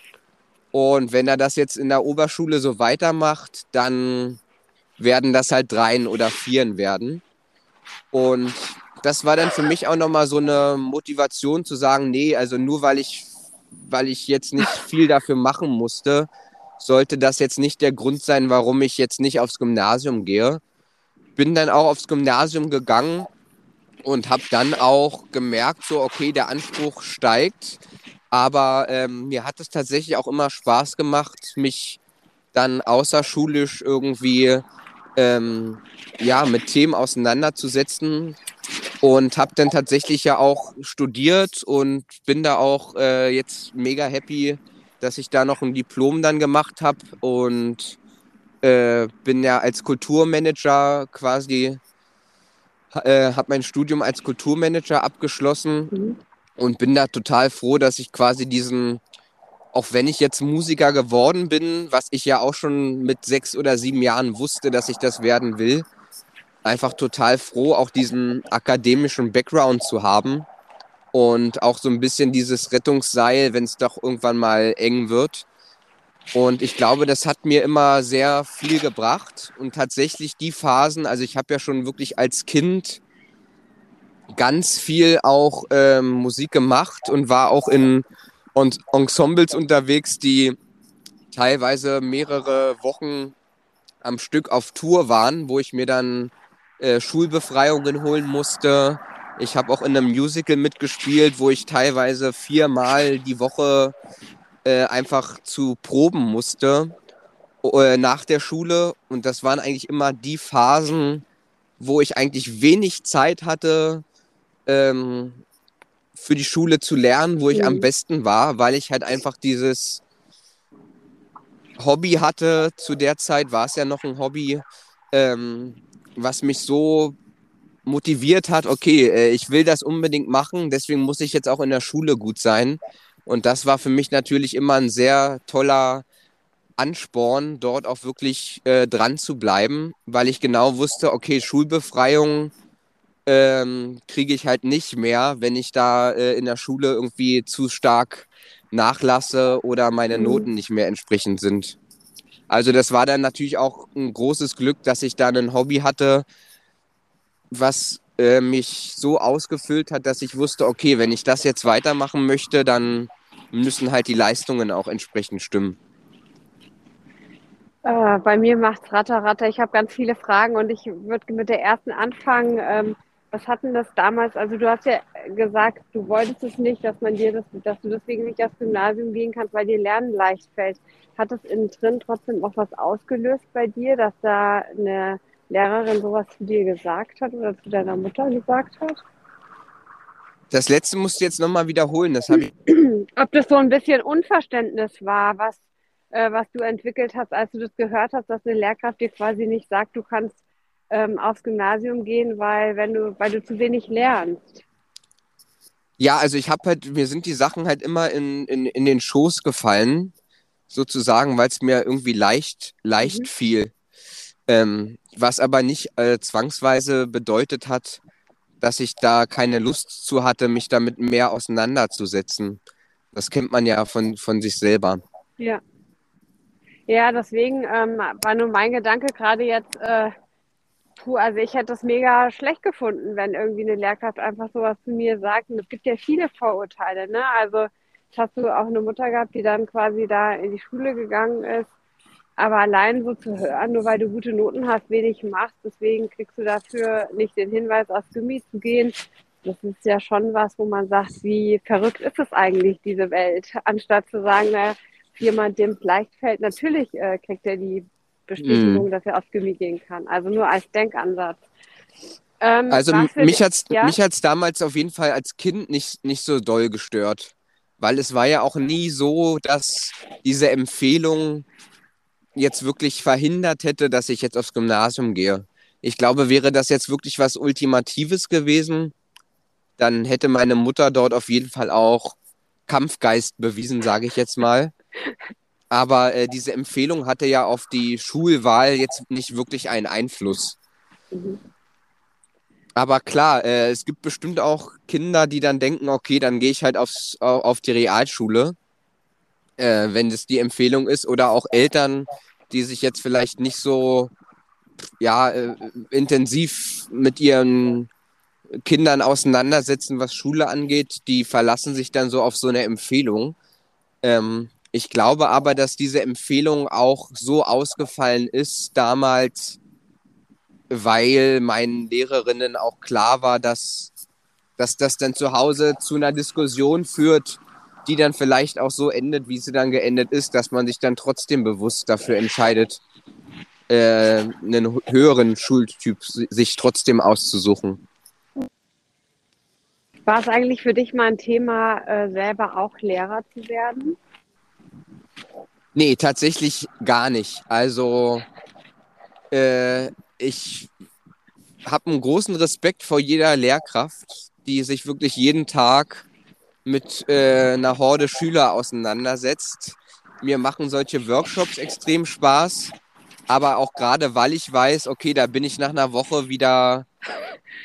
Und wenn er das jetzt in der Oberschule so weitermacht, dann werden das halt Dreien oder Vieren werden. Und das war dann für mich auch nochmal so eine Motivation zu sagen, nee, also nur weil ich, weil ich jetzt nicht [LAUGHS] viel dafür machen musste, sollte das jetzt nicht der Grund sein, warum ich jetzt nicht aufs Gymnasium gehe. Bin dann auch aufs Gymnasium gegangen und habe dann auch gemerkt, so okay, der Anspruch steigt, aber ähm, mir hat es tatsächlich auch immer Spaß gemacht, mich dann außerschulisch irgendwie ähm, ja, mit Themen auseinanderzusetzen und habe dann tatsächlich ja auch studiert und bin da auch äh, jetzt mega happy, dass ich da noch ein Diplom dann gemacht habe und äh, bin ja als Kulturmanager quasi, äh, habe mein Studium als Kulturmanager abgeschlossen mhm. und bin da total froh, dass ich quasi diesen auch wenn ich jetzt Musiker geworden bin, was ich ja auch schon mit sechs oder sieben Jahren wusste, dass ich das werden will, einfach total froh, auch diesen akademischen Background zu haben und auch so ein bisschen dieses Rettungsseil, wenn es doch irgendwann mal eng wird. Und ich glaube, das hat mir immer sehr viel gebracht und tatsächlich die Phasen, also ich habe ja schon wirklich als Kind ganz viel auch ähm, Musik gemacht und war auch in und Ensembles unterwegs, die teilweise mehrere Wochen am Stück auf Tour waren, wo ich mir dann äh, Schulbefreiungen holen musste. Ich habe auch in einem Musical mitgespielt, wo ich teilweise viermal die Woche äh, einfach zu proben musste äh, nach der Schule. Und das waren eigentlich immer die Phasen, wo ich eigentlich wenig Zeit hatte, ähm, für die Schule zu lernen, wo ich mhm. am besten war, weil ich halt einfach dieses Hobby hatte. Zu der Zeit war es ja noch ein Hobby, ähm, was mich so motiviert hat, okay, äh, ich will das unbedingt machen, deswegen muss ich jetzt auch in der Schule gut sein. Und das war für mich natürlich immer ein sehr toller Ansporn, dort auch wirklich äh, dran zu bleiben, weil ich genau wusste, okay, Schulbefreiung ähm, kriege ich halt nicht mehr, wenn ich da äh, in der Schule irgendwie zu stark nachlasse oder meine mhm. Noten nicht mehr entsprechend sind. Also das war dann natürlich auch ein großes Glück, dass ich da ein Hobby hatte, was äh, mich so ausgefüllt hat, dass ich wusste, okay, wenn ich das jetzt weitermachen möchte, dann müssen halt die Leistungen auch entsprechend stimmen. Äh, bei mir macht es Ratter, Ratter. Ich habe ganz viele Fragen und ich würde mit der ersten anfangen. Ähm, was hatten das damals? Also du hast ja gesagt, du wolltest es nicht, dass man dir das, dass du deswegen nicht aufs Gymnasium gehen kannst, weil dir Lernen leicht fällt. Hat das innen drin trotzdem auch was ausgelöst bei dir, dass da eine Lehrerin sowas zu dir gesagt hat oder zu deiner Mutter gesagt hat? Das letzte musst du jetzt nochmal wiederholen. Das ich [CLEARS THROAT] Ob das so ein bisschen Unverständnis war, was, äh, was du entwickelt hast, als du das gehört hast, dass eine Lehrkraft dir quasi nicht sagt, du kannst ähm, aufs Gymnasium gehen, weil wenn du, weil du zu wenig lernst. Ja, also ich habe halt, mir sind die Sachen halt immer in, in, in den Schoß gefallen, sozusagen, weil es mir irgendwie leicht, leicht mhm. fiel. Ähm, was aber nicht äh, zwangsweise bedeutet hat, dass ich da keine Lust zu hatte, mich damit mehr auseinanderzusetzen. Das kennt man ja von, von sich selber. Ja. Ja, deswegen ähm, war nur mein Gedanke gerade jetzt, äh, Puh, also ich hätte es mega schlecht gefunden, wenn irgendwie eine Lehrkraft einfach sowas zu mir sagt. Und es gibt ja viele Vorurteile, ne? Also hast du auch eine Mutter gehabt, die dann quasi da in die Schule gegangen ist. Aber allein so zu hören, nur weil du gute Noten hast, wenig machst, deswegen kriegst du dafür nicht den Hinweis, aufs Gummi zu gehen. Das ist ja schon was, wo man sagt, wie verrückt ist es eigentlich, diese Welt? Anstatt zu sagen, na, jemand, dem es leicht fällt, natürlich äh, kriegt er die Bestätigung, mm. dass er aufs Gummi gehen kann. Also nur als Denkansatz. Ähm, also mich hat es ja? mich hat's damals auf jeden Fall als Kind nicht, nicht so doll gestört. Weil es war ja auch nie so, dass diese Empfehlung jetzt wirklich verhindert hätte, dass ich jetzt aufs Gymnasium gehe. Ich glaube, wäre das jetzt wirklich was Ultimatives gewesen, dann hätte meine Mutter dort auf jeden Fall auch Kampfgeist bewiesen, sage ich jetzt mal. Aber äh, diese Empfehlung hatte ja auf die Schulwahl jetzt nicht wirklich einen Einfluss. Mhm. Aber klar, äh, es gibt bestimmt auch Kinder, die dann denken, okay, dann gehe ich halt aufs, auf die Realschule, äh, wenn das die Empfehlung ist. Oder auch Eltern, die sich jetzt vielleicht nicht so ja, äh, intensiv mit ihren Kindern auseinandersetzen, was Schule angeht, die verlassen sich dann so auf so eine Empfehlung. Ähm, ich glaube aber, dass diese Empfehlung auch so ausgefallen ist damals, weil meinen Lehrerinnen auch klar war, dass, dass das dann zu Hause zu einer Diskussion führt, die dann vielleicht auch so endet, wie sie dann geendet ist, dass man sich dann trotzdem bewusst dafür entscheidet, äh, einen höheren Schultyp sich trotzdem auszusuchen. War es eigentlich für dich mal ein Thema, äh, selber auch Lehrer zu werden? Nee, tatsächlich gar nicht. Also äh, ich habe einen großen Respekt vor jeder Lehrkraft, die sich wirklich jeden Tag mit äh, einer Horde Schüler auseinandersetzt. Mir machen solche Workshops extrem Spaß, aber auch gerade, weil ich weiß, okay, da bin ich nach einer Woche wieder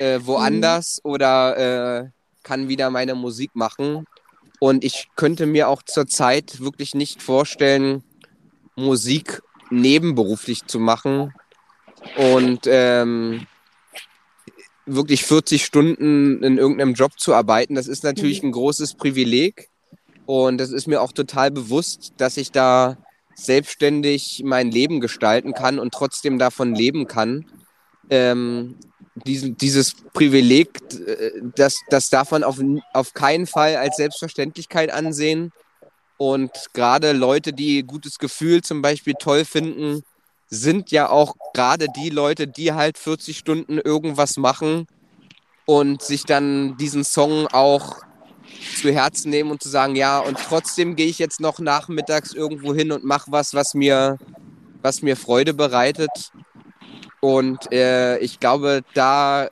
äh, woanders mhm. oder äh, kann wieder meine Musik machen. Und ich könnte mir auch zurzeit wirklich nicht vorstellen, Musik nebenberuflich zu machen, und ähm, wirklich 40 Stunden in irgendeinem Job zu arbeiten, das ist natürlich mhm. ein großes Privileg. Und das ist mir auch total bewusst, dass ich da selbstständig mein Leben gestalten kann und trotzdem davon leben kann. Ähm, diesen, dieses Privileg, äh, das, das darf man auf, auf keinen Fall als Selbstverständlichkeit ansehen. Und gerade Leute, die gutes Gefühl zum Beispiel toll finden, sind ja auch gerade die Leute, die halt 40 Stunden irgendwas machen und sich dann diesen Song auch zu Herzen nehmen und zu sagen, ja, und trotzdem gehe ich jetzt noch nachmittags irgendwo hin und mache was, was mir, was mir Freude bereitet. Und äh, ich glaube, da,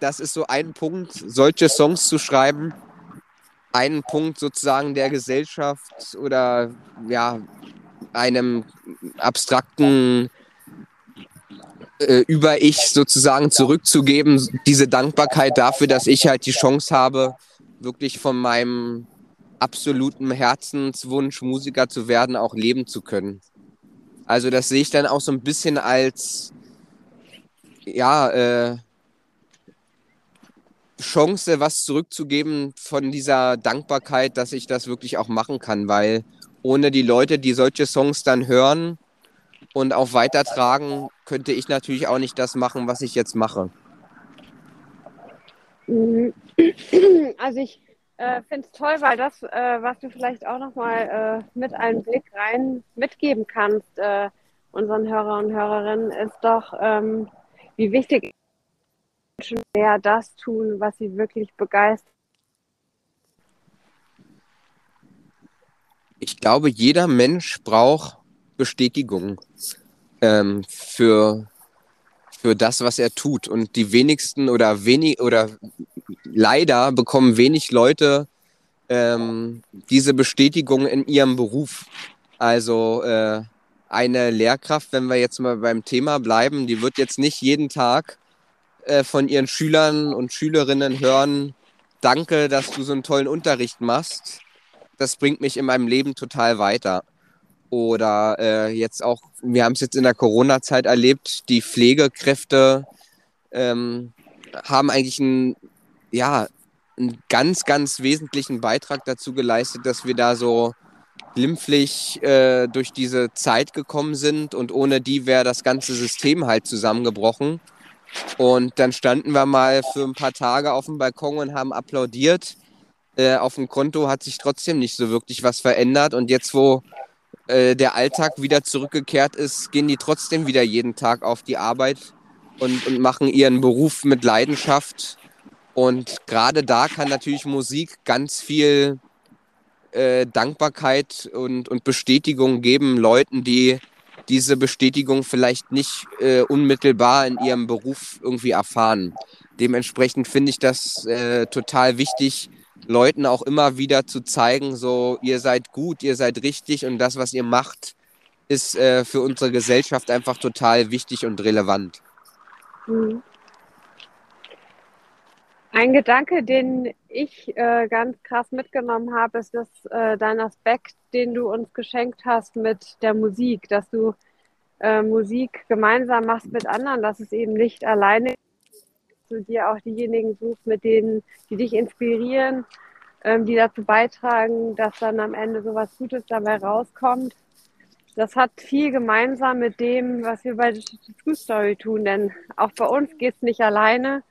das ist so ein Punkt, solche Songs zu schreiben, ein Punkt sozusagen der Gesellschaft oder ja, einem abstrakten äh, Über-Ich sozusagen zurückzugeben. Diese Dankbarkeit dafür, dass ich halt die Chance habe, wirklich von meinem absoluten Herzenswunsch, Musiker zu werden, auch leben zu können. Also das sehe ich dann auch so ein bisschen als, ja, äh, Chance, was zurückzugeben von dieser Dankbarkeit, dass ich das wirklich auch machen kann, weil ohne die Leute, die solche Songs dann hören und auch weitertragen, könnte ich natürlich auch nicht das machen, was ich jetzt mache. Mhm. [CLEARS THROAT] Also ich äh, finde es toll, weil das, äh, was du vielleicht auch nochmal äh, mit einem Blick rein mitgeben kannst, äh, unseren Hörern und Hörerinnen, ist doch, ähm, wie wichtig Menschen mehr das tun, was sie wirklich begeistert ich glaube, jeder Mensch braucht Bestätigung ähm, für, für das, was er tut. Und die wenigsten oder wenig oder leider bekommen wenig Leute ähm, diese Bestätigung in ihrem Beruf. Also äh, eine Lehrkraft, wenn wir jetzt mal beim Thema bleiben, die wird jetzt nicht jeden Tag äh, von ihren Schülern und Schülerinnen hören, danke, dass du so einen tollen Unterricht machst das bringt mich in meinem Leben total weiter. Oder äh, jetzt auch, wir haben es jetzt in der Corona-Zeit erlebt, die Pflegekräfte ähm, haben eigentlich ein, ja, einen ganz, ganz wesentlichen Beitrag dazu geleistet, dass wir da so glimpflich äh, durch diese Zeit gekommen sind und ohne die wäre das ganze System halt zusammengebrochen. Und dann standen wir mal für ein paar Tage auf dem Balkon und haben applaudiert. Äh, auf dem Konto hat sich trotzdem nicht so wirklich was verändert. Und jetzt, wo äh, der Alltag wieder zurückgekehrt ist, gehen die trotzdem wieder jeden Tag auf die Arbeit und, und machen ihren Beruf mit Leidenschaft. Und gerade da kann natürlich Musik ganz viel äh, Dankbarkeit und, und Bestätigung geben, Leuten, die diese Bestätigung vielleicht nicht äh, unmittelbar in ihrem Beruf irgendwie erfahren. Dementsprechend finde ich das äh, total wichtig, Leuten auch immer wieder zu zeigen, so ihr seid gut, ihr seid richtig und das, was ihr macht, ist äh, für unsere Gesellschaft einfach total wichtig und relevant. Mhm. Ein Gedanke, den ich äh, ganz krass mitgenommen habe, ist dass, äh, dein Aspekt, den du uns geschenkt hast mit der Musik, dass du äh, Musik gemeinsam machst mit anderen, dass es eben nicht alleine du dir auch diejenigen suchst, mit denen, die dich inspirieren, ähm, die dazu beitragen, dass dann am Ende so was Gutes dabei rauskommt. Das hat viel gemeinsam mit dem, was wir bei Digital School Story tun, denn auch bei uns geht es nicht alleine,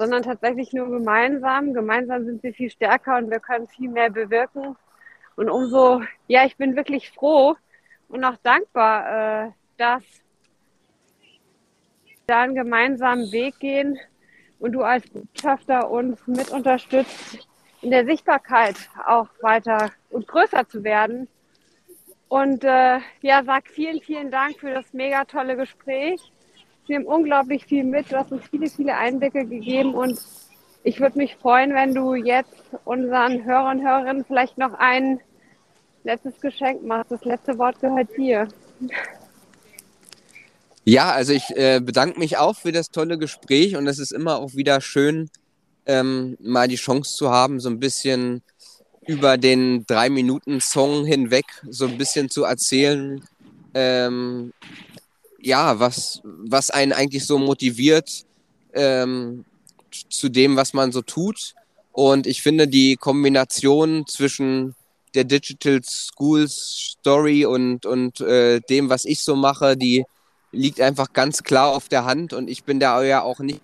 sondern tatsächlich nur gemeinsam. Gemeinsam sind wir viel stärker und wir können viel mehr bewirken. Und umso, ja, ich bin wirklich froh und auch dankbar, äh, dass wir da einen gemeinsamen Weg gehen und du als Botschafter uns mit unterstützt, in der Sichtbarkeit auch weiter und größer zu werden. Und äh, ja, sag vielen, vielen Dank für das mega tolle Gespräch. Wir haben unglaublich viel mit. Du hast uns viele, viele Einblicke gegeben und ich würde mich freuen, wenn du jetzt unseren Hörern und Hörerinnen vielleicht noch ein letztes Geschenk machst. Das letzte Wort gehört dir. Ja, also ich äh, bedanke mich auch für das tolle Gespräch und es ist immer auch wieder schön, ähm, mal die Chance zu haben, so ein bisschen über den drei Minuten Song hinweg so ein bisschen zu erzählen, ähm, ja, was, was einen eigentlich so motiviert ähm, zu dem, was man so tut. Und ich finde die Kombination zwischen der Digital Schools Story und, und äh, dem, was ich so mache, die liegt einfach ganz klar auf der Hand und ich bin da ja auch nicht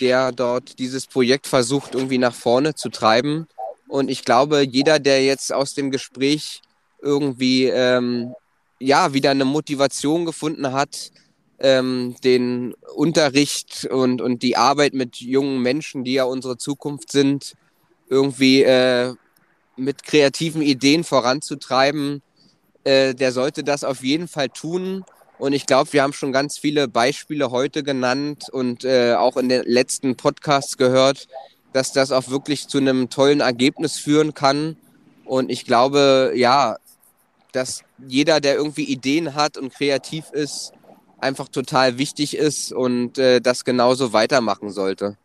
der dort dieses Projekt versucht irgendwie nach vorne zu treiben. Und ich glaube, jeder, der jetzt aus dem Gespräch irgendwie ähm, ja wieder eine Motivation gefunden hat, ähm, den Unterricht und, und die Arbeit mit jungen Menschen, die ja unsere Zukunft sind, irgendwie äh, mit kreativen Ideen voranzutreiben, äh, der sollte das auf jeden Fall tun. Und ich glaube, wir haben schon ganz viele Beispiele heute genannt und äh, auch in den letzten Podcasts gehört, dass das auch wirklich zu einem tollen Ergebnis führen kann. Und ich glaube, ja, dass jeder, der irgendwie Ideen hat und kreativ ist, einfach total wichtig ist und äh, das genauso weitermachen sollte.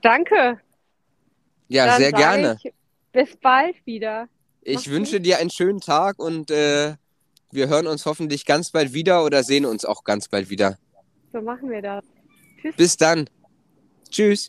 Danke. Ja, Dann sehr gerne. bis bald wieder. Ich Mach's wünsche gut. dir einen schönen Tag und äh, wir hören uns hoffentlich ganz bald wieder oder sehen uns auch ganz bald wieder. So machen wir das. Tschüss. Bis dann. Tschüss.